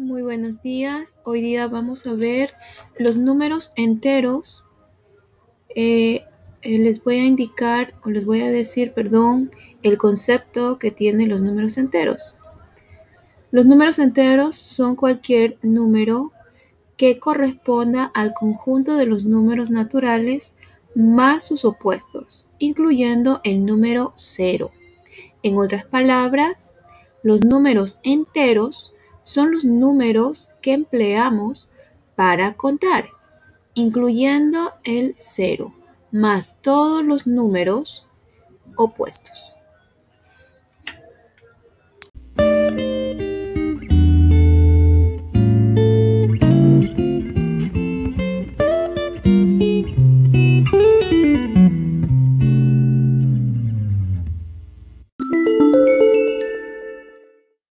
Muy buenos días. Hoy día vamos a ver los números enteros. Eh, eh, les voy a indicar o les voy a decir, perdón, el concepto que tienen los números enteros. Los números enteros son cualquier número que corresponda al conjunto de los números naturales más sus opuestos, incluyendo el número cero. En otras palabras, los números enteros son los números que empleamos para contar, incluyendo el cero, más todos los números opuestos.